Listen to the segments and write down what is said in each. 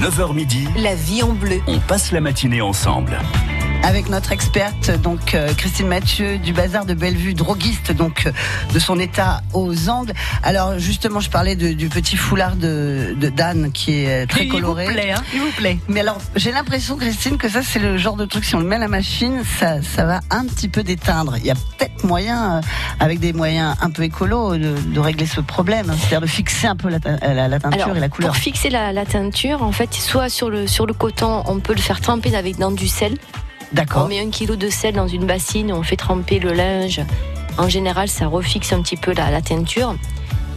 9h midi, La vie en bleu. on passe la matinée ensemble. Avec notre experte donc euh, Christine Mathieu du bazar de Bellevue, droguiste donc euh, de son état aux Angles. Alors justement, je parlais de- du petit foulard de, de Dan qui est euh, très coloré. Il vous plaît, hein Il vous plaît. Mais alors, j'ai l'impression, Christine, que ça, c'est le genre de truc, si on le met à la machine, ça, ça va un petit peu déteindre. Il y a peut-être moyen, euh, avec des moyens un peu écolos, de, de régler ce problème. hein. C'est-à-dire de fixer un peu la, te- la- la teinture Alors, et la couleur. pour fixer la, la teinture, en fait, soit sur le, sur le coton, on peut le faire tremper avec dans du sel. On D'accord. met un kilo de sel dans une bassine, on fait tremper le linge. En général, ça refixe un petit peu la, la teinture.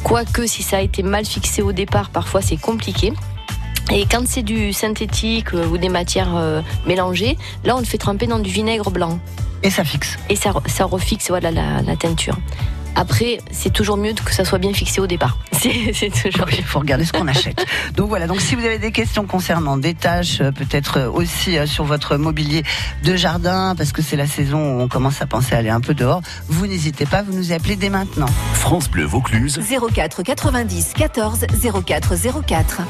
Quoique, si ça a été mal fixé au départ, parfois c'est compliqué. Et quand c'est du synthétique euh, ou des matières euh, mélangées, là on le fait tremper dans du vinaigre blanc. Et ça fixe. Et ça, ça refixe voilà, la, la teinture. Après, c'est toujours mieux que ça soit bien fixé au départ. C'est toujours Il faut regarder ce qu'on achète. Donc voilà, donc si vous avez des questions concernant des tâches, euh, peut-être euh, aussi euh, sur votre mobilier de jardin, parce que c'est la saison où on commence à penser à aller un peu dehors, vous n'hésitez pas, vous nous appelez dès maintenant. France Bleu Vaucluse, 04 90 14 04 04.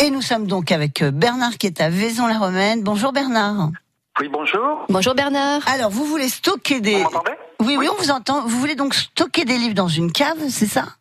Et nous sommes donc avec Bernard qui est à Vaison-la-Romaine. Bonjour Bernard. Oui, bonjour. Bonjour Bernard. Alors, vous voulez stocker des... Vous m'entendez? Oui, oui, on vous entend. Vous voulez donc stocker des livres dans une cave, c'est ça?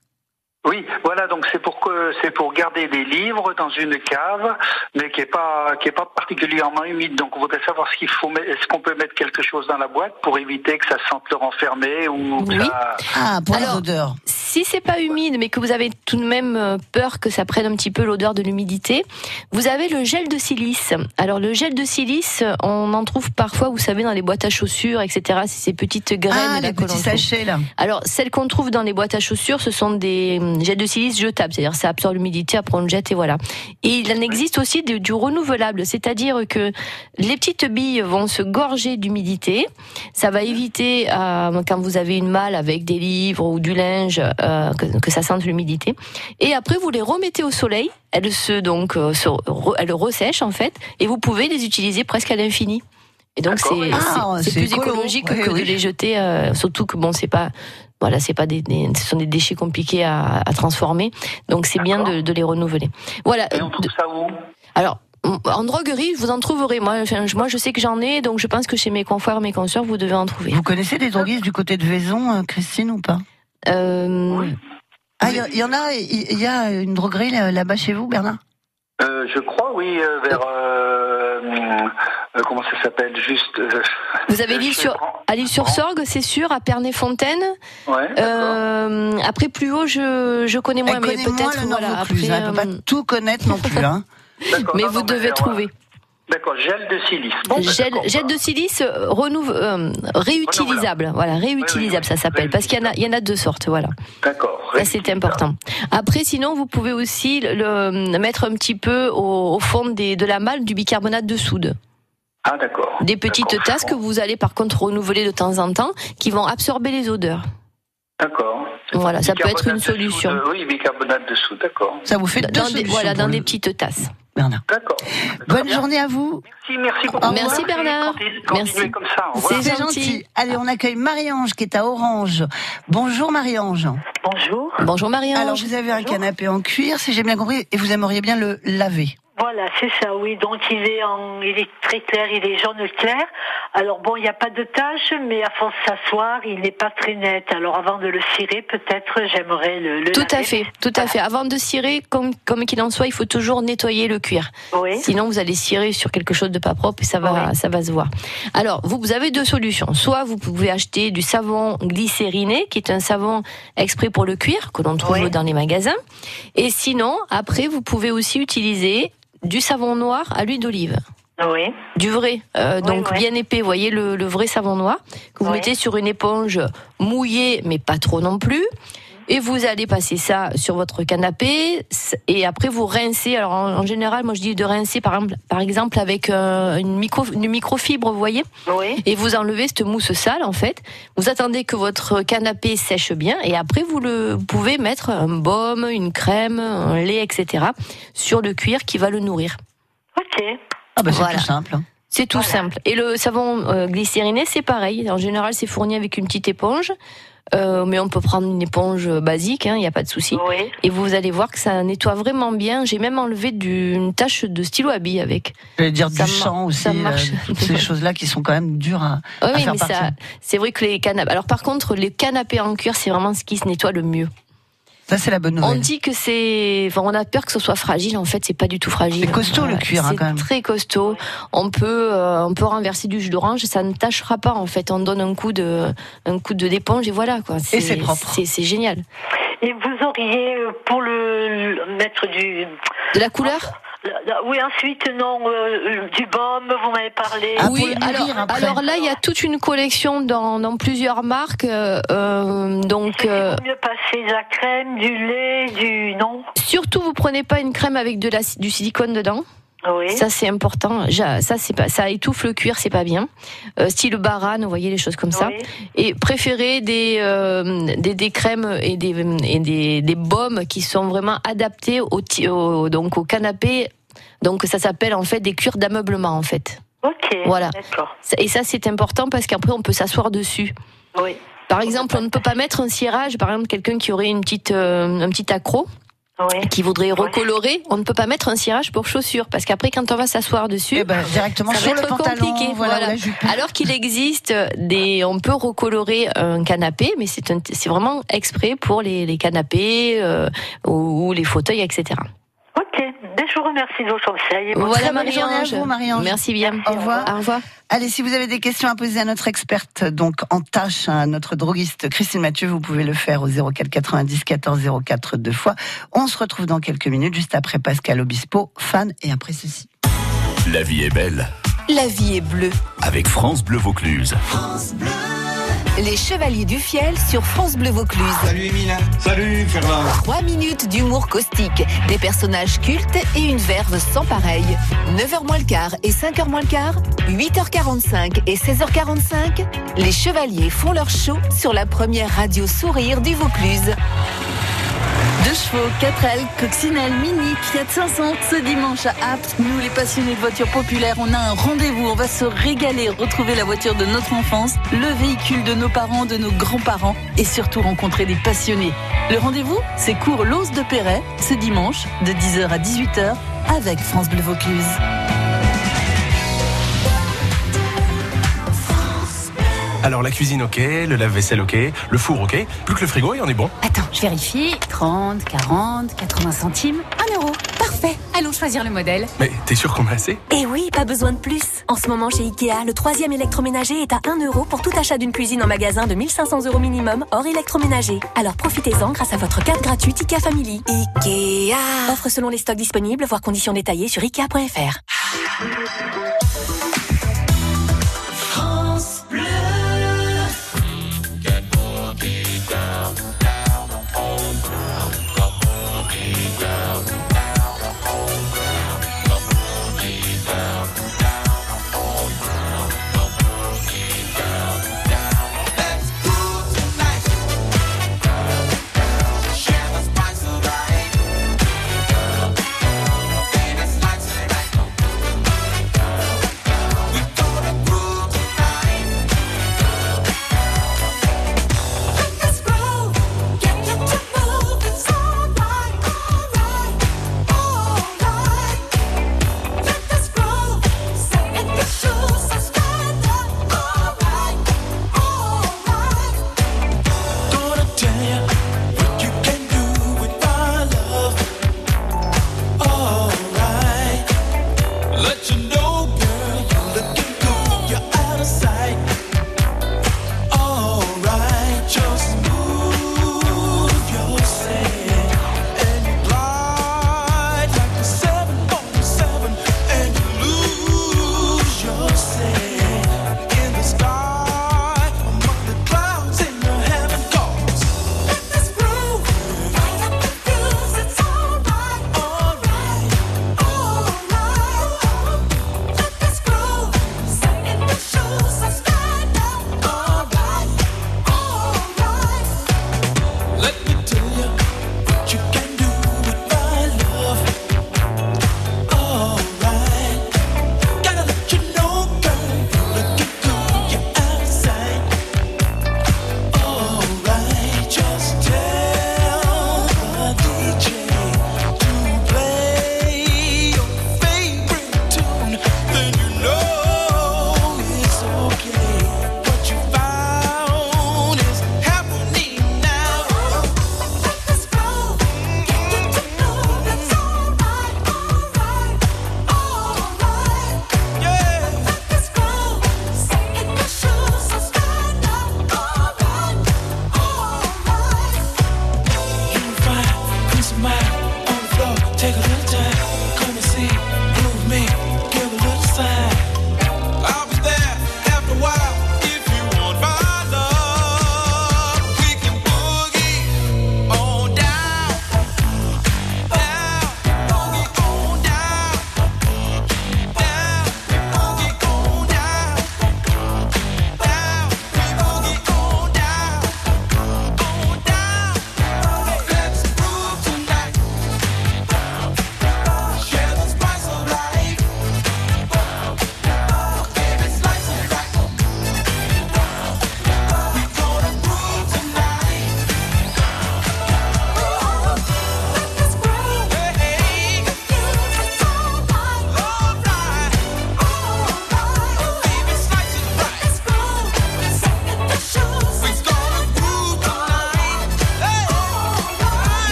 Oui, voilà, donc c'est pour que c'est pour garder des livres dans une cave, mais qui est pas qui est pas particulièrement humide. Donc on voudrait savoir ce qu'il faut mettre- est-ce qu'on peut mettre quelque chose dans la boîte pour éviter que ça sente le renfermé ou que Oui. ça- Ah, pour Alors, les odeurs. Si c'est pas humide, mais que vous avez tout de même euh, peur que ça prenne un petit peu l'odeur de l'humidité, vous avez le gel de silice. Alors le gel de silice, on en trouve parfois, vous savez, dans les boîtes à chaussures, etc. C'est ces petites graines Ah, là les petits sachets, là. Alors celles qu'on trouve dans les boîtes à chaussures, ce sont des hum, gels de silice jetables, c'est-à-dire ça absorbe l'humidité, après on le jette et voilà. Et il en existe aussi de- du renouvelable, c'est-à-dire que les petites billes vont se gorger d'humidité. Ça va éviter euh, quand vous avez une malle avec des livres ou du linge euh, que, que ça sente l'humidité. Et après vous les remettez au soleil. Elles se donc euh, se re- elles ressèchent en fait, et vous pouvez les utiliser presque à l'infini. Et donc c'est Ah, c'est plus écolo. écologique que oui. de les jeter. euh, surtout que bon c'est pas voilà, c'est pas des, des- ce sont des déchets compliqués à, à transformer, donc c'est bien de, de les renouveler. Voilà. Et on trouve ça où? Alors, en droguerie, vous en trouverez. Moi, je- moi, je sais que j'en ai, donc je pense que chez mes confrères, mes consoeurs, vous devez en trouver. Vous connaissez des droguistes du côté de Vaison, euh, Christine, ou pas? Euh, Oui. Ah, il y, en a, il y a une droguerie là- là-bas chez vous, Bernard? Euh, Je crois, oui, euh, vers euh, comment ça s'appelle Juste. euh, Vous avez l'île sur- à l'île sur Sorgue, c'est sûr, à Pernay-Fontaine. Ouais. Euh, après, plus haut, je, je connais moins, Elle mais peut-être voilà. Après, hein, peut pas tout connaître non plus. Hein. D'accord. mais Non, vous non, devez trouver. D'accord, gel de silice. Bon, ben, Gel, gel de silice renouve- euh, réutilisable, voilà, réutilisable, Oui, oui, oui. ça s'appelle, parce qu'il y en a, il y en a deux sortes, voilà. D'accord. Ça c'est important. Après, sinon, vous pouvez aussi le, le mettre un petit peu au, au fond des, de la malle du bicarbonate de soude. Ah, d'accord. Des petites tasses que vous allez par contre renouveler de temps en temps, qui vont absorber les odeurs. D'accord. Voilà, ça peut être une de solution. soude, oui, bicarbonate de soude, d'accord. Ça vous fait deux Dans des, solutions voilà, dans le- des petites tasses. Bernard. D'accord. Bonne bien. journée à vous. Merci, merci beaucoup. Merci, Bernard. Merci. comme ça. C'est gentil. Allez, on accueille Marie-Ange qui est à Orange. Bonjour Marie-Ange. Bonjour. Bonjour Marie-Ange. Alors, vous avez un canapé en cuir, si j'ai bien compris, et vous aimeriez bien le laver. Voilà, c'est ça, oui. Donc il est en, il est très clair, il est jaune clair. Alors bon, il n'y a pas de tache, mais à force de s'asseoir, il n'est pas très net. Alors avant de le cirer, peut-être j'aimerais le, le Tout à fait, tout à fait. Avant de cirer, comme comme qu'il en soit, il faut toujours nettoyer le Oui. Sinon, vous allez cirer sur quelque chose de pas propre et ça va, ça va se voir. Alors, vous, vous avez deux solutions. Soit vous pouvez acheter du savon glycériné, qui est un savon exprès pour le cuir, que l'on trouve Oui. dans les magasins. Et sinon, après, vous pouvez aussi utiliser du savon noir à l'huile d'olive. Oui. Du vrai, euh, Oui, donc oui. bien épais, vous voyez le, le vrai savon noir, que vous mettez sur une éponge mouillée, mais pas trop non plus. Et vous allez passer ça sur votre canapé et après vous rincez. Alors en, en général, moi je dis de rincer par exemple, par exemple avec euh, une, micro, une microfibre, vous voyez, Oui. et vous enlevez cette mousse sale en fait. Vous attendez que votre canapé sèche bien et après vous le vous pouvez mettre un baume, une crème, un lait, etc. sur le cuir qui va le nourrir. Ok. Ah bah c'est Voilà. tout simple. C'est tout simple. Et le savon euh, glycériné, c'est pareil. En général, c'est fourni avec une petite éponge. Euh, mais on peut prendre une éponge basique, il n'y a pas de souci. Oui. Et vous allez voir que ça nettoie vraiment bien. J'ai même enlevé du, une tache de stylo à billes avec. Je vais dire Ça du sang aussi, ça marche. euh, toutes ces choses-là qui sont quand même dures à, Oui, à oui, faire mais partir. ça, c'est vrai que les canapés. Alors par contre, les canapés en cuir, c'est vraiment ce qui se nettoie le mieux. Ça, c'est la bonne On nouvelle. dit que c'est, enfin, on a peur que ce soit fragile. En fait, c'est pas du tout fragile. C'est costaud, le cuir, hein, C'est quand même. Très costaud. On peut, euh, on peut renverser du jus d'orange, ça ne tâchera pas. En fait, on donne un coup de, un coup de d'éponge et voilà quoi. Et c'est propre. C'est, génial. Et vous auriez euh, pour le, le- mettre du. De la couleur? Oui, ensuite, non, euh, du baume, vous m'avez parlé. Ah, oui, alors, après. alors là, il y a toute une collection dans, dans plusieurs marques. euh, euh, donc, C'est euh, mieux passer de la crème, du lait, du. Non? surtout, vous prenez pas une crème avec de la, du silicone dedans. Oui. Ça c'est important. Ça c'est pas, ça étouffe le cuir, c'est pas bien. Euh, style barane, vous voyez les choses comme ça. Et préférez des, euh, des des crèmes et des et des, des baumes qui sont vraiment adaptés au, donc au canapé. Donc ça s'appelle en fait des cuirs d'ameublement en fait. Ok. Voilà. Et ça c'est important parce qu'après on peut s'asseoir dessus. Oui. Par exemple, on ne peut pas mettre un cirage. Par exemple, quelqu'un qui aurait une petite euh, un petit accro Oui. qui voudrait recolorer, on ne peut pas mettre un cirage pour chaussures parce qu'après quand on va s'asseoir dessus, Eh ben, directement ça sur va le être pantalon, compliqué. voilà, voilà. Alors qu'il existe des, on peut recolorer un canapé, mais c'est vraiment exprès pour les, les canapés euh, ou, ou les fauteuils, etc. Ok. Ben, je vous remercie de vos conseils. Très Voilà bonne journée à Marie-Ange. vous, Marie-Ange. Merci bien. Au revoir. Au revoir. Allez, si vous avez des questions à poser à notre experte, donc en tâche, à notre droguiste Christine Mathieu, vous pouvez le faire au 04 90 14 04 deux fois. On se retrouve dans quelques minutes, juste après Pascal Obispo, fan, et après ceci. La vie est belle La vie est bleue. avec France Bleu Vaucluse. Les Chevaliers du Fiel sur France Bleu Vaucluse. Salut Emile. Salut Ferland. 3 minutes d'humour caustique, des personnages cultes et une verve sans pareil. 9h moins le quart et 5h moins le quart, 8h45 et 16h45, les Chevaliers font leur show sur la première radio sourire du Vaucluse. Deux chevaux, 4 ailes, coccinelle, mini, Fiat 500 ce dimanche à Apt. Nous, les passionnés de voitures populaires, on a un rendez-vous. On va se régaler, retrouver la voiture de notre enfance, le véhicule de nos parents, de nos grands-parents et surtout rencontrer des passionnés. Le rendez-vous, c'est cours L'Ose de Perret ce dimanche de 10h à 18h avec France Bleu Vaucluse. Alors la cuisine ok, le lave-vaisselle ok, le four ok, plus que le frigo et on est bon. Attends, je vérifie. 30, 40, 80 centimes, 1 euro. Parfait. Allons choisir le modèle. Mais t'es sûr qu'on a assez? Et oui, pas besoin de plus. En ce moment chez Ikea, le troisième électroménager est à 1 euro pour tout achat d'une cuisine en magasin de 1500 euros minimum, hors électroménager. Alors profitez-en grâce à votre carte gratuite Ikea Family. Ikea Offre selon les stocks disponibles, voire conditions détaillées sur ikea.fr.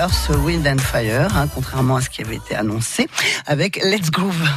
Earth, Wind and Fire, hein, contrairement à ce qui avait été annoncé, avec Let's Groove.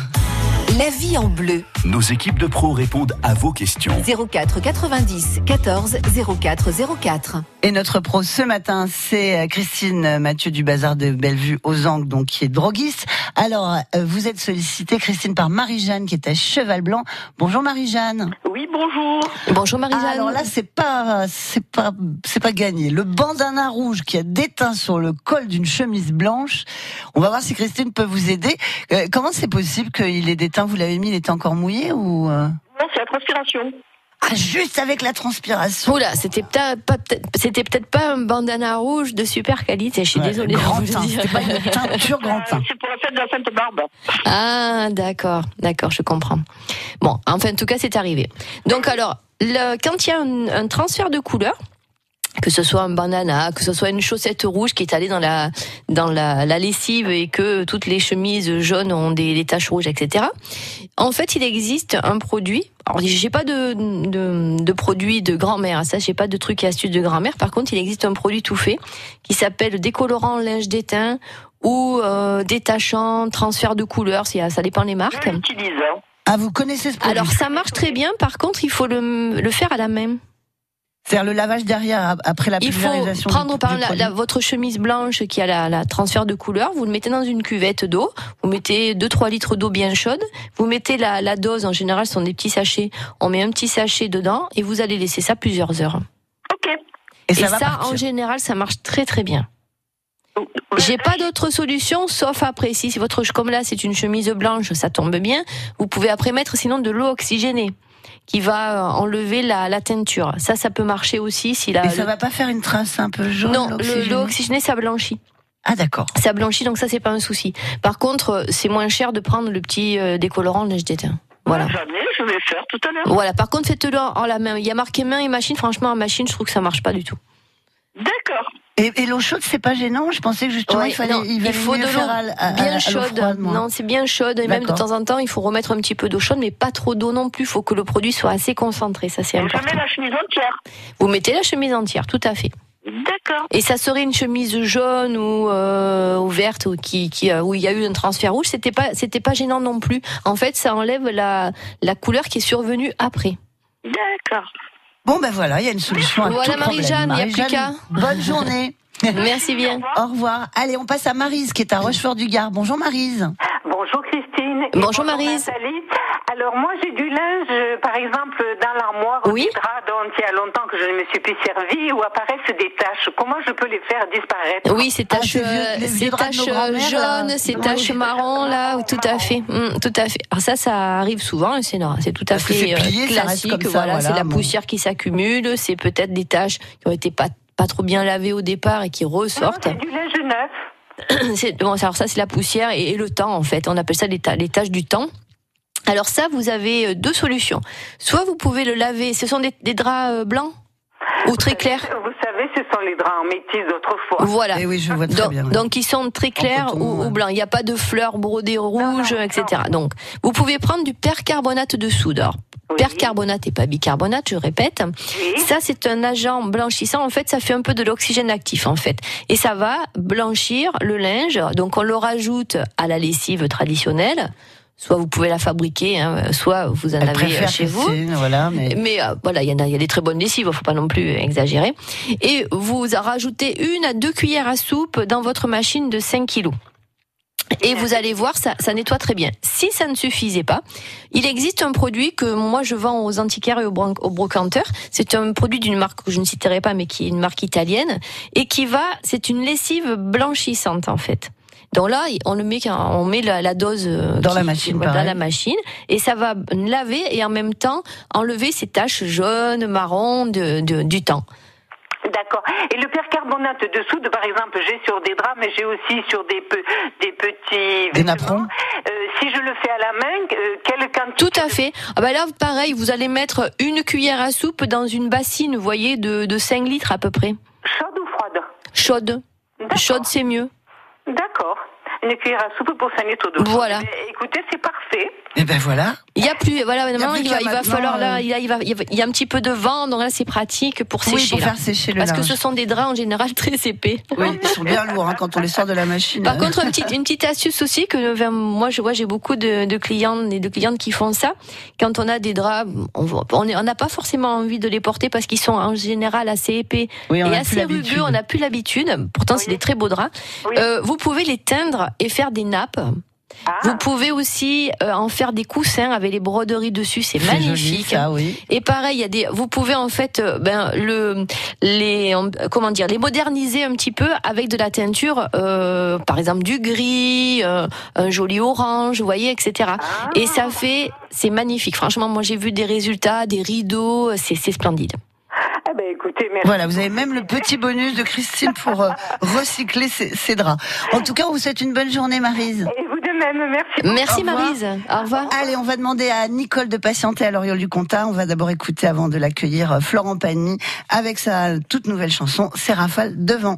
La vie en bleu. Nos équipes de pros répondent à vos questions. 04 90 14 04 04. Et notre pro ce matin, c'est Christine Mathieu du Bazar de Bellevue aux Angles, donc qui est droguiste. Alors, euh, vous êtes sollicitée, Christine, par Marie-Jeanne qui est à Cheval Blanc. Bonjour Marie-Jeanne. Oui, bonjour. Bonjour Marie-Jeanne. Alors là, c'est pas, c'est pas, c'est pas gagné. Le bandana rouge qui a déteint sur le col d'une chemise blanche. On va voir si Christine peut vous aider. Euh, comment c'est possible qu'il ait déteint Vous l'avez mis, il était encore mouillé ou euh Non, c'est la transpiration. Ah, juste avec la transpiration. Oula, c'était peut-être pas, c'était peut-être pas un bandana rouge de super qualité. Je suis Ouais, désolée. grand teint, c'était pas une teinture grand teint. C'est pour la fête de la Sainte Barbe. Ah, d'accord, d'accord, je comprends. Bon, enfin, en tout cas, c'est arrivé. Donc, alors, le, quand il y a un, un transfert de couleur, que ce soit un bandana, que ce soit une chaussette rouge qui est allée dans la dans la, la lessive et que toutes les chemises jaunes ont des, des taches rouges, etc. En fait, il existe un produit. Alors, j'ai pas de, de, de produit de grand-mère, ça, j'ai pas de trucs et astuces de grand-mère. Par contre, il existe un produit tout fait qui s'appelle décolorant linge d'étain ou euh, détachant, transfert de couleur, ça ça dépend des marques. Hein. Ah, vous connaissez ce produit? Alors ça marche très bien, par contre il faut le, le faire à la main. Faire le lavage derrière ap- après la Il faut pulvérisation. prendre du- par la, la- votre chemise blanche qui a la, la transfert de couleur, vous le mettez dans une cuvette d'eau, vous mettez 2-3 litres d'eau bien chaude, vous mettez la, la dose, en général ce sont des petits sachets, on met un petit sachet dedans et vous allez laisser ça plusieurs heures. Ok. Et Et ça ça, en général ça marche très très bien. J'ai pas d'autre solution sauf après si votre comme là c'est une chemise blanche ça tombe bien vous pouvez après mettre sinon de l'eau oxygénée qui va euh, enlever la, la teinture. Ça ça peut marcher aussi si la Et ça le- va pas faire une trace un peu jaune non l'eau oxygénée ça blanchit. Ah d'accord. ça blanchit donc ça c'est pas un souci. Par contre c'est moins cher de prendre le petit euh, décolorant d'étain voilà. Jamais, je vais faire tout à l'heure. voilà. Par contre faites-le en la main. Il y a marqué main et machine. Franchement en machine je trouve que ça marche pas du tout. D'accord. Et, et l'eau chaude, c'est pas gênant Je pensais que justement Ouais, il fallait, non, il valait faut de l'eau bien chaude. froide, non, c'est bien chaude. Et même de temps en temps, il faut remettre un petit peu d'eau chaude, mais pas trop d'eau non plus. Il faut que le produit soit assez concentré. Ça, c'est Je important. mets la chemise entière. Vous mettez la chemise entière, tout à fait. D'accord. Et ça serait une chemise jaune ou, euh, ou verte ou qui, qui, euh, où il y a eu un transfert rouge. C'était pas, c'était pas gênant non plus. En fait, ça enlève la, la couleur qui est survenue après. D'accord. Bon ben voilà, il y a une solution à Voilà, tout problème. Marie-Jeanne, il y a plus Marie-Jeanne, Bonne journée. Merci bien. Au revoir. Allez, on passe à Marise qui est à Rochefort-du-Gard. Bonjour Marise. Bonjour Christine. Bonjour, Maryse. Nathalie. Alors moi j'ai du linge, euh, par exemple, dans l'armoire, Oui. des draps dont il y a longtemps que je ne me suis plus servi, où apparaissent des taches. Comment je peux les faire disparaître Oui, ces Ah, taches, vieux- euh, ces taches grands-mères, jaunes, là. ces Oui. taches marron là, tout à fait, Hum, tout à fait. Alors ça, ça arrive souvent, c'est non, c'est tout à Parce fait plié, euh, classique. comme ça, voilà, voilà, c'est la poussière qui s'accumule, c'est peut-être des taches qui ont été pas pas trop bien lavées au départ et qui Non, ressortent. c'est du linge neuf. C'est- bon, alors ça, c'est la poussière et, et le temps en fait. On appelle ça les, ta- les taches du temps. Alors ça, vous avez euh, deux solutions. Soit vous pouvez le laver. Ce sont des, des draps euh, blancs ou très clairs. Vous savez, ce sont les draps en métis d'autrefois. Voilà. Eh oui, je vois très Donc, bien. donc ils sont très clairs coton, ou, ouais. ou blancs. Il n'y a pas de fleurs brodées rouges, non, etc. Donc vous pouvez prendre du percarbonate de soude. Alors, Oui. Percarbonate et pas bicarbonate, je répète. Oui. Ça, c'est un agent blanchissant. En fait, ça fait un peu de l'oxygène actif, en fait. Et ça va blanchir le linge. Donc, on le rajoute à la lessive traditionnelle. Soit vous pouvez la fabriquer, hein, soit vous en Elle avez chez vous. Voilà, mais Mais euh, voilà, il y en a, il y a des très bonnes lessives, faut pas non plus exagérer. Et vous rajoutez une à deux cuillères à soupe dans votre machine de 5 kilos. Et vous allez voir, ça, ça nettoie très bien. Si ça ne suffisait pas, il existe un produit que moi je vends aux antiquaires et aux brocanteurs. C'est un produit d'une marque que je ne citerai pas, mais qui est une marque italienne et qui va, c'est une lessive blanchissante en fait. Donc là, on le met, quand- on met la, la dose euh, Dans qui- la machine, dans la machine, et ça va laver et en même temps enlever ces taches jaunes, marron de, de- du temps. D'accord. Et le percarbonate de soude, par exemple, j'ai sur des draps, mais j'ai aussi sur des, pe- des petits Des napperons Euh, si je le fais à la main, euh, quelle quantité Tout à fait. Ah bah là, pareil, vous allez mettre une cuillère à soupe dans une bassine, vous voyez, de, de 5 litres à peu près. Chaude ou froide? Chaude. Chaude, c'est mieux. D'accord. Une cuillère à soupe pour 5 litres d'eau. Voilà. Mais écoutez, c'est parfait. Et ben voilà. Il y a plus, voilà, maintenant, plus il, il va falloir là, euh, il y a, il va, il y a- un petit peu de vent, donc là c'est pratique pour Oui, sécher. pour là. faire sécher le Parce que linge. ce sont des draps en général très épais. Oui, ils sont bien lourds hein, quand on les sort de la machine. Par contre, une petite, une petite astuce aussi que enfin, moi je vois, j'ai beaucoup de, de clients et de clientes qui font ça. Quand on a des draps, on n'a pas forcément envie de les porter parce qu'ils sont en général assez épais Oui, et assez rugueux. On n'a plus l'habitude. Pourtant, c'est des très beaux draps. Euh, vous pouvez les teindre et faire des nappes. Ah. Vous pouvez aussi euh, en faire des coussins avec les broderies dessus, c'est joli, magnifique. ça, oui. Et pareil, il y a des, vous pouvez en fait, euh, ben le, les, en- comment dire, les moderniser un petit peu avec de la teinture, euh, par exemple du gris, euh, un joli orange, vous voyez, etc. Et ça fait, c'est magnifique. Franchement, moi j'ai vu des résultats, des rideaux, c'est splendide. Ah ben écoutez, merci. Voilà, vous avez même le petit bonus de Christine pour euh, recycler ses, ses draps. En tout cas, on vous souhaite une bonne journée, Marise. Et vous de même, merci. beaucoup. Merci Au. Marise. Au revoir. Allez, on va demander à Nicole de patienter à l'Oriole du Comtat. On va d'abord écouter avant de l'accueillir euh, Florent Pagny avec sa toute nouvelle chanson, C'est Rafale devant.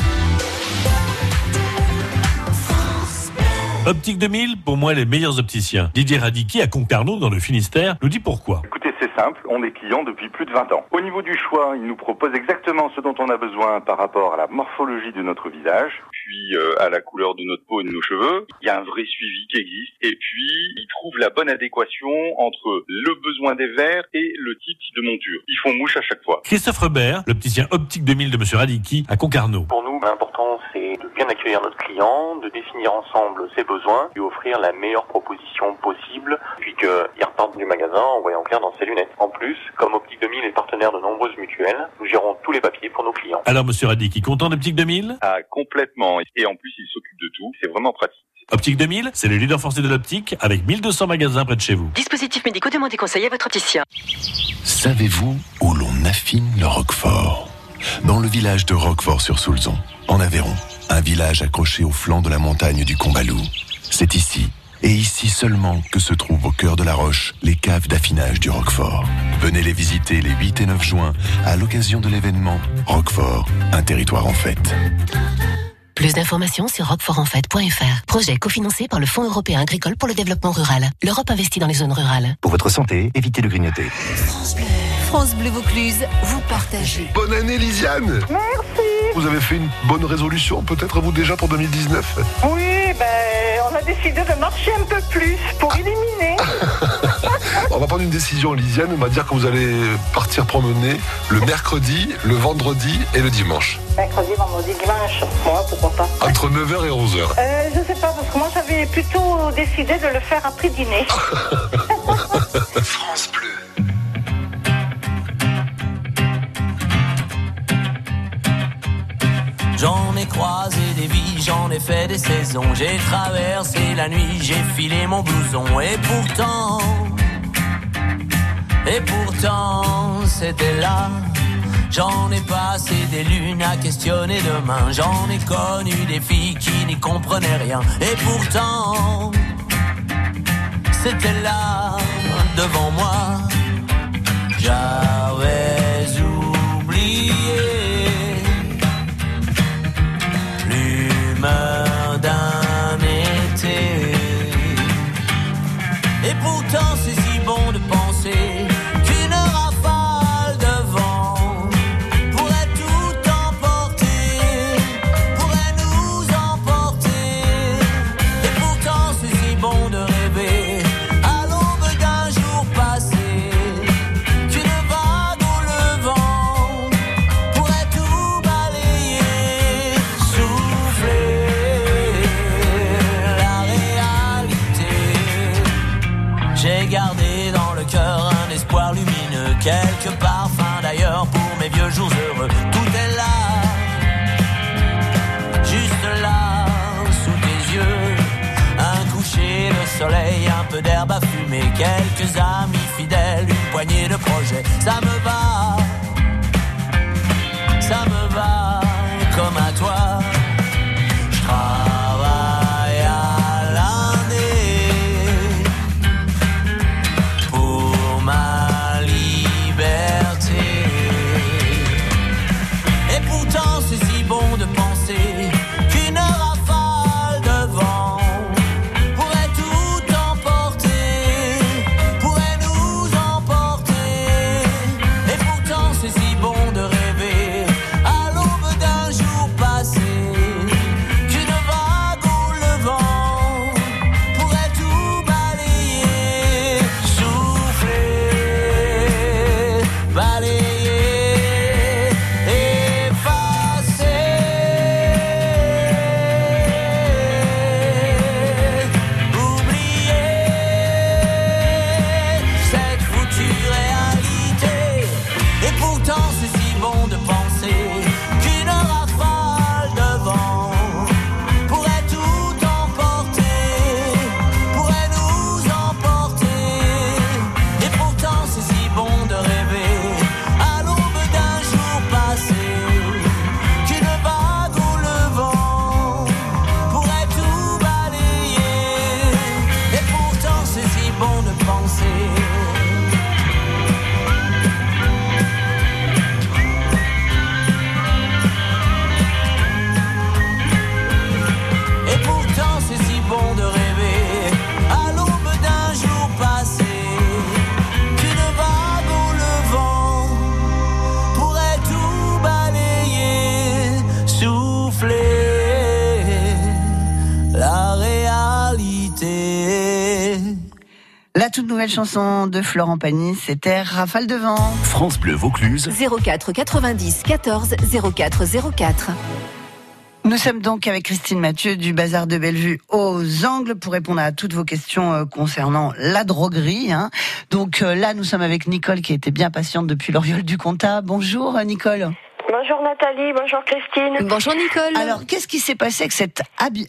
Optique 2000, pour moi, les meilleurs opticiens. Didier Radicki à Concarneau, dans le Finistère, nous dit pourquoi. Écoutez, c'est simple, on est client depuis plus de 20 ans. Au niveau du choix, il nous propose exactement ce dont on a besoin par rapport à la morphologie de notre visage, puis euh, à la couleur de notre peau et de nos cheveux. Il y a un vrai suivi qui existe, et puis il trouve la bonne adéquation entre le besoin des verres et le type de monture. Ils font mouche à chaque fois. Christophe Robert, l'opticien Optique 2000 de Monsieur Radicki à Concarneau. Pour nous, l'important, c'est de bien accueillir notre client, de définir ensemble ses besoins, lui offrir la meilleure proposition possible, puis qu'il reparte du magasin en voyant clair dans ses lunettes. En plus, comme Optique 2000 est partenaire de nombreuses mutuelles, nous gérons tous les papiers pour nos clients. Alors, Monsieur Radicki, content d'Optique 2000 Ah, complètement. Et en plus, il s'occupe de tout. C'est vraiment pratique. Optique 2000, c'est le leader français de l'optique avec 1200 magasins près de chez vous. Dispositifs médicaux, demandez conseil à votre opticien. Savez-vous où l'on affine le Roquefort? Dans le village de Roquefort-sur-Soulzon, en Aveyron, un village accroché au flanc de la montagne du Combalou. C'est ici, et ici seulement, que se trouvent au cœur de la roche les caves d'affinage du Roquefort. Venez les visiter les 8 et 9 juin à l'occasion de l'événement Roquefort, un territoire en fête. Plus d'informations sur roquefortenfête.fr. Projet cofinancé par le Fonds européen agricole pour le développement rural. L'Europe investit dans les zones rurales. Pour votre santé, évitez de grignoter. France Bleu Vaucluse, vous partagez. Bonne année, Lisiane Merci. Vous avez fait une bonne résolution, peut-être vous déjà pour 2019 Oui, ben, on a décidé de marcher un peu plus pour éliminer. On va prendre une décision, Lisiane. On va dire que vous allez partir promener le mercredi, le vendredi et le dimanche. Mercredi, vendredi, dimanche. Moi, pourquoi pas. Entre 9h et 11h. Euh, je sais pas, parce que moi j'avais plutôt décidé de le faire après dîner. France Bleu. J'en ai croisé des vies, j'en ai fait des saisons. J'ai traversé la nuit, j'ai filé mon blouson. Et pourtant, et pourtant, c'était là. J'en ai passé des lunes à questionner demain. J'en ai connu des filles qui n'y comprenaient rien. Et pourtant, c'était là, devant moi. J'avais quelques amis fidèles, une poignée accompagner le projet. Ça me nouvelle chanson de Florent Pagny, c'était Rafale de vent. France Bleu Vaucluse. 04 90 14 04 04. Nous sommes donc avec Christine Mathieu du Bazar de Bellevue aux Angles pour répondre à toutes vos questions euh, concernant la droguerie. hein. Donc euh, là, nous sommes avec Nicole qui était bien patiente depuis l'Oriole du Comtat. Bonjour euh, Nicole. Bonjour Nathalie, bonjour Christine. Bonjour Nicole. Alors, qu'est-ce qui s'est passé avec cet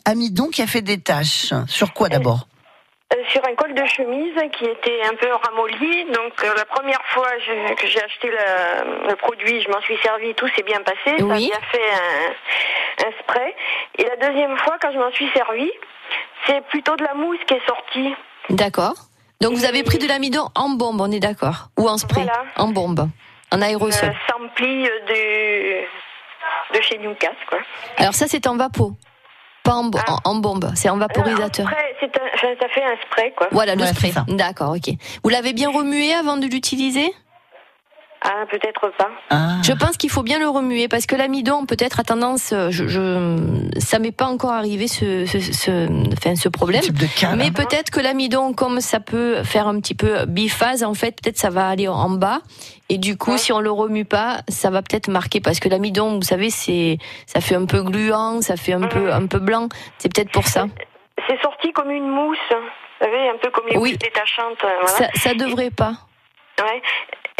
amidon qui a fait des taches Sur quoi d'abord? Sur un col de chemise qui était un peu ramolli. Donc euh, la première fois je- que j'ai acheté le, le produit, je m'en suis servi, tout s'est bien passé. Ça a Oui. bien fait un, un spray. Et la deuxième fois, quand je m'en suis servi, c'est plutôt de la mousse qui est sortie. D'accord. Donc vous avez pris de l'amidon en bombe, on est d'accord Ou en spray Voilà. En bombe. En aérosol. Euh, Sampli de, de chez Newcastle, quoi. Alors ça c'est en vapeau. Pas en, bo- en, en bombe, c'est en vaporisateur. Après, c'est un, ça fait un spray, quoi. Voilà le Ouais, spray. D'accord, ok. Vous l'avez bien remué avant de l'utiliser? Ah, peut-être pas. Ah. Je pense qu'il faut bien le remuer parce que l'amidon peut-être a tendance, euh, je, je ça m'est pas encore arrivé ce, ce, ce, enfin, ce problème. type de cas, Mais peut-être que l'amidon, comme ça peut faire un petit peu biphase, en fait, peut-être ça va aller en bas. Et du coup, si on le remue pas, ça va peut-être marquer parce que l'amidon, vous savez, c'est, ça fait un peu gluant, ça fait un peu, un peu blanc. C'est peut-être pour ça. C'est sorti comme une mousse, vous savez, un peu comme les Oui. mousses détachantes. euh, Voilà. Ça, ça devrait pas. Ouais.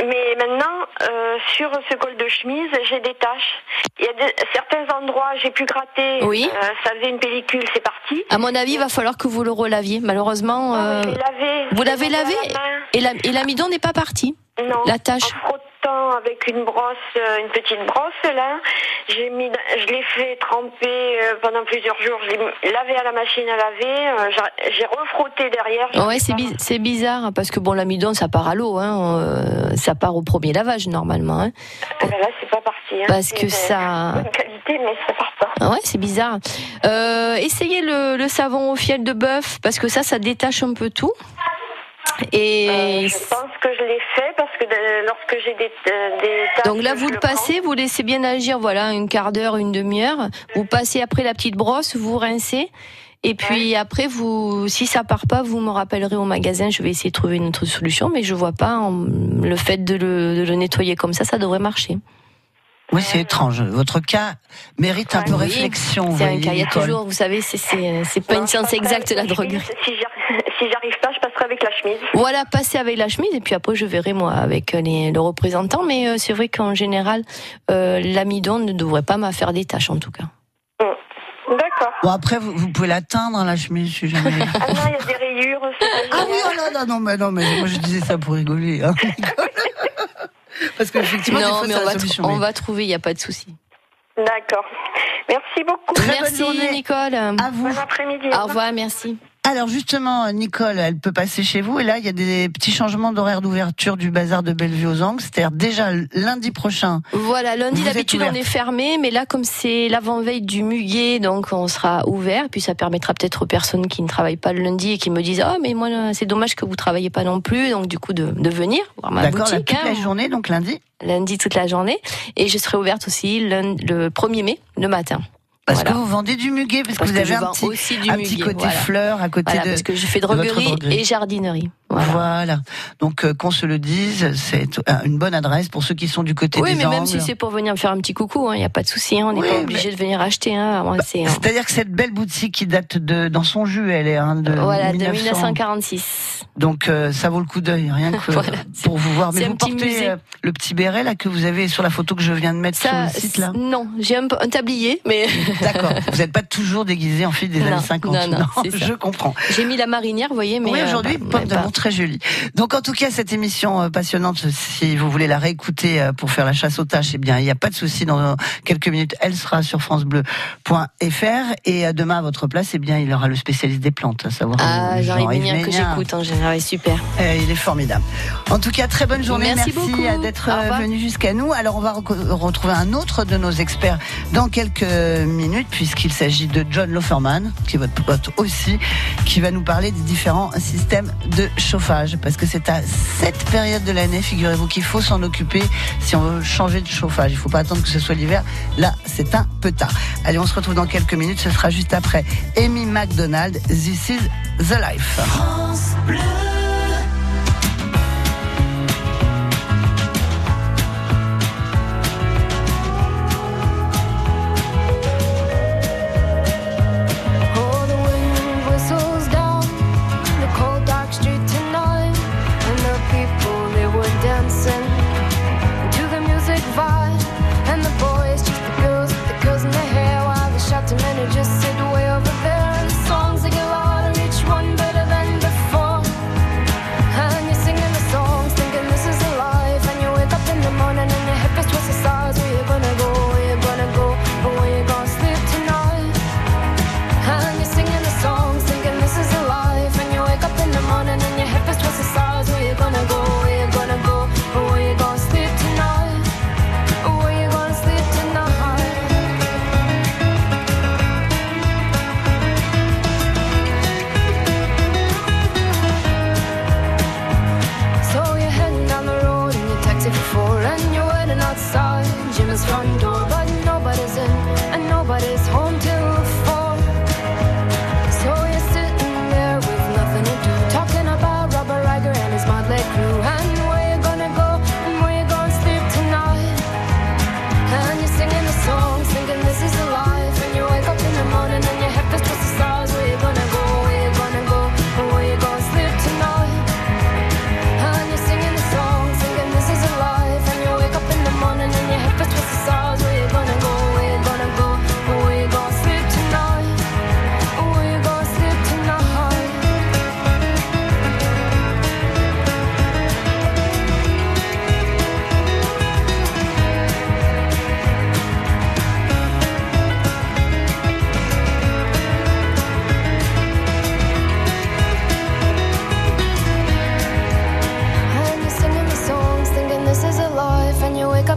Mais maintenant, euh, sur ce col de chemise, j'ai des taches. Il y a des- certains endroits, j'ai pu gratter. Oui. euh, ça faisait une pellicule, c'est parti. À mon avis, il va falloir que vous le relaviez. Malheureusement, euh, Je l'ai lavé. vous l'avez lavé la et la- et l'amidon n'est pas parti. Non. La tache. En avec une brosse, euh, une petite brosse là, j'ai mis, je l'ai fait tremper euh, pendant plusieurs jours. Je l'ai lavé à la machine à laver. euh, j'ai- refrotté derrière. Ouais, c'est bi- bizarre parce que bon, l'amidon ça part à l'eau, hein, ça part au premier lavage normalement. Hein. Ah ben là, c'est pas parti. Hein. Parce que ça- Bonne qualité, mais ça part pas. Ah Ouais, c'est bizarre. Euh, essayez le, le savon au fiel de bœuf parce que ça, ça détache un peu tout. Et Euh, je pense que je l'ai fait lorsque j'ai des, euh, des donc là, vous le passez, vous laissez bien agir, voilà, un quart d'heure, une demi-heure. Vous passez après la petite brosse, vous rincez. Et puis après, vous, si ça part pas, vous me rappellerez au magasin. Je vais essayer de trouver une autre solution, mais je vois pas en- le fait de le, de le nettoyer comme ça, ça devrait marcher. Oui, c'est étrange. Votre cas mérite un peu Oui, réflexion. C'est un cas, il y a toujours, vous savez, c'est- pas une science exacte la droguerie. Si j'arrive pas, passerai avec la chemise. Voilà, passer avec la chemise et puis après je verrai moi avec les, le représentant. Mais euh, c'est vrai qu'en général, euh, l'amidon ne devrait pas m'affaire des tâches en tout cas. D'accord. Bon, après, vous, vous pouvez l'atteindre, hein, la chemise, je suis jamais. Ah non, il y a des rayures. Ah oui, oh là là, non, mais non, mais moi je disais ça pour rigoler. hein. Parce qu'effectivement, Non, mais c'est on la va, solution, tr- on mais- va trouver, il n'y a pas de souci. D'accord. Merci beaucoup. Merci Nicole. À vous. Bon après-midi. Au revoir, merci. Alors justement, Nicole, elle peut passer chez vous et là, il y a des petits changements d'horaire d'ouverture du bazar de Bellevue aux Angles. C'est-à-dire déjà lundi prochain. Voilà, lundi d'habitude on est fermé, mais là comme c'est l'avant-veille du muguet, donc on sera ouvert. Puis ça permettra peut-être aux personnes qui ne travaillent pas le lundi et qui me disent oh mais moi c'est dommage que vous travaillez pas non plus, donc du coup de, de venir voir ma D'accord, boutique. toute la hein. journée, donc lundi. Lundi toute la journée et je serai ouverte aussi lundi- le 1er mai le matin. Parce Voilà. que vous vendez du muguet, parce, Parce que vous avez un petit, aussi du un petit côté voilà. fleur à côté Voilà, de. parce que je fais droguerie. et jardinerie. Voilà. Donc euh, qu'on se le dise, c'est une bonne adresse pour ceux qui sont du côté Oui, des mais même si c'est pour venir me faire un petit coucou, il n'y a pas de souci, hein, on n'est Oui, pas mais- obligé de venir acheter. Hein, c'est, hein. C'est-à-dire que cette belle boutique qui date de dans son jus, elle est hein, de Voilà, de 1900. 1946. Donc euh, ça vaut le coup d'œil, rien que Voilà, pour vous voir. Mais vous portez euh, le petit béret là que vous avez sur la photo que je viens de mettre Ça, sur le site là. Non, j'ai un, un tablier, mais. D'accord. Vous n'êtes pas toujours déguisé en fille des Non, années 50. non, non, ça. je comprends. J'ai mis la marinière, vous voyez, mais. oui, aujourd'hui, bah, mais d'amour pas- très jolie. Donc, en tout cas, cette émission euh, passionnante, si vous voulez la réécouter euh, pour faire la chasse aux tâches, eh bien, il n'y a pas de souci. Dans quelques minutes, elle sera sur francebleu.fr. Et euh, demain, à votre place, eh bien, il y aura le spécialiste des plantes, à savoir Ah, Jean-Yves que j'écoute en général, super. Euh, il est formidable. En tout cas, très bonne journée. Merci Merci, d'être venu jusqu'à nous. Alors, on va retrouver un autre de nos experts dans quelques minutes, puisqu'il s'agit de John Loferman, qui est votre pote aussi, qui va nous parler des différents systèmes de Parce que c'est à cette période de l'année, figurez-vous, qu'il faut s'en occuper si on veut changer de chauffage. Il ne faut pas attendre que ce soit l'hiver. Là, c'est un peu tard. Allez, on se retrouve dans quelques minutes. Ce sera juste après Amy McDonald. This is the life.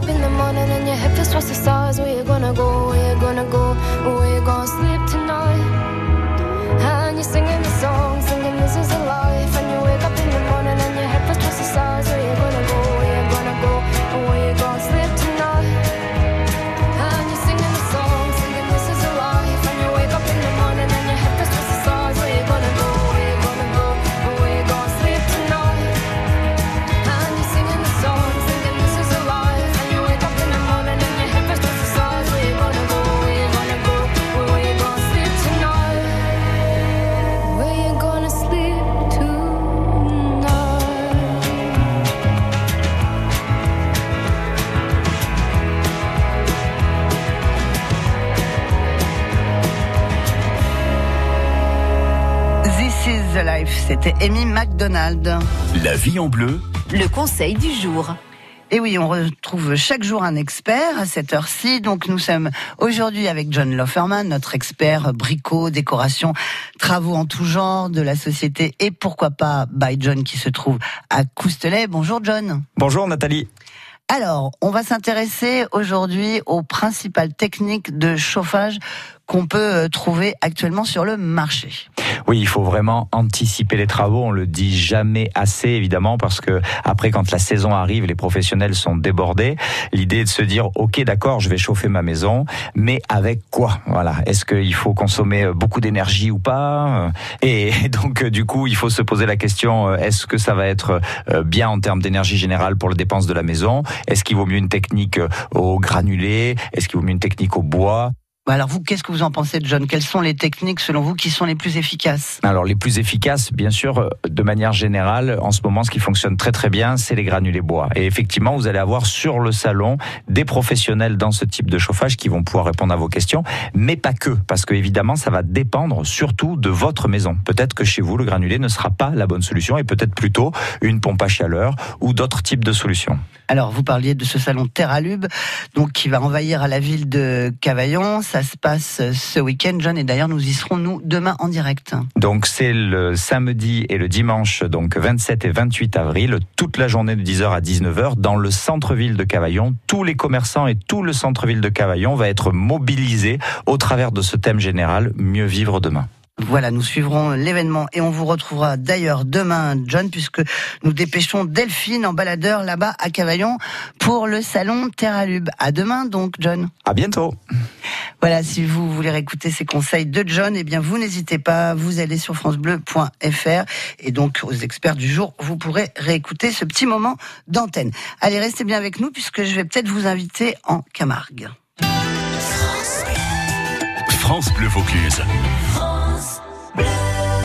up in the morning and your head feels towards the stars. Where you gonna go? Where you gonna go? C'était Amy McDonald. La vie en bleu, Le conseil du jour. Et oui, on retrouve chaque jour un expert à cette heure-ci. Donc nous sommes aujourd'hui avec John Lofferman, notre expert bricot, décoration, travaux en tout genre de la société et pourquoi pas by John qui se trouve à Coustelet. Bonjour John. Bonjour Nathalie. Alors, on va s'intéresser aujourd'hui aux principales techniques de chauffage qu'on peut euh, trouver actuellement sur le marché. Oui, il faut vraiment anticiper les travaux. On le dit jamais assez, évidemment, parce que après, quand la saison arrive, les professionnels sont débordés. L'idée est de se dire, ok, d'accord, je vais chauffer ma maison, mais avec quoi? Voilà. Est-ce qu'il faut consommer beaucoup d'énergie ou pas? Et donc, du coup, il faut se poser la question euh, est-ce que ça va être euh, bien en termes d'énergie générale pour les dépenses de la maison? Est-ce qu'il vaut mieux une technique euh, au granulé? Est-ce qu'il vaut mieux une technique au bois? Alors vous, qu'est-ce que vous en pensez, John? Quelles sont les techniques, selon vous, qui sont les plus efficaces? Alors les plus efficaces, bien sûr, euh, de manière générale, en ce moment, ce qui fonctionne très très bien, c'est les granulés bois. Et effectivement, vous allez avoir sur le salon des professionnels dans ce type de chauffage qui vont pouvoir répondre à vos questions, mais pas que, parce que évidemment, ça va dépendre surtout de votre maison. Peut-être que chez vous, le granulé ne sera pas la bonne solution et peut-être plutôt une pompe à chaleur ou d'autres types de solutions. Alors, vous parliez de ce salon Terralube, donc qui va envahir la ville de Cavaillon. Ça se passe ce week-end, John, et d'ailleurs, nous y serons, nous, demain en direct. Donc c'est le samedi et le dimanche, donc 27 et 28 avril, toute la journée de 10h à 19h dans le centre-ville de Cavaillon. Tous les commerçants et tout le centre-ville de Cavaillon va être mobilisé au travers de ce thème général, mieux vivre demain. Voilà, nous suivrons l'événement et on vous retrouvera d'ailleurs demain, John, puisque nous dépêchons Delphine en baladeur là-bas à Cavaillon pour le salon Terralube. À demain donc, John. À bientôt. Voilà, si vous voulez réécouter ces conseils de John, eh bien vous n'hésitez pas, vous allez sur francebleu.fr et donc aux experts du jour, vous pourrez réécouter ce petit moment d'antenne. Allez, restez bien avec nous puisque je vais peut-être vous inviter en Camargue. France Bleu Vaucluse. Bless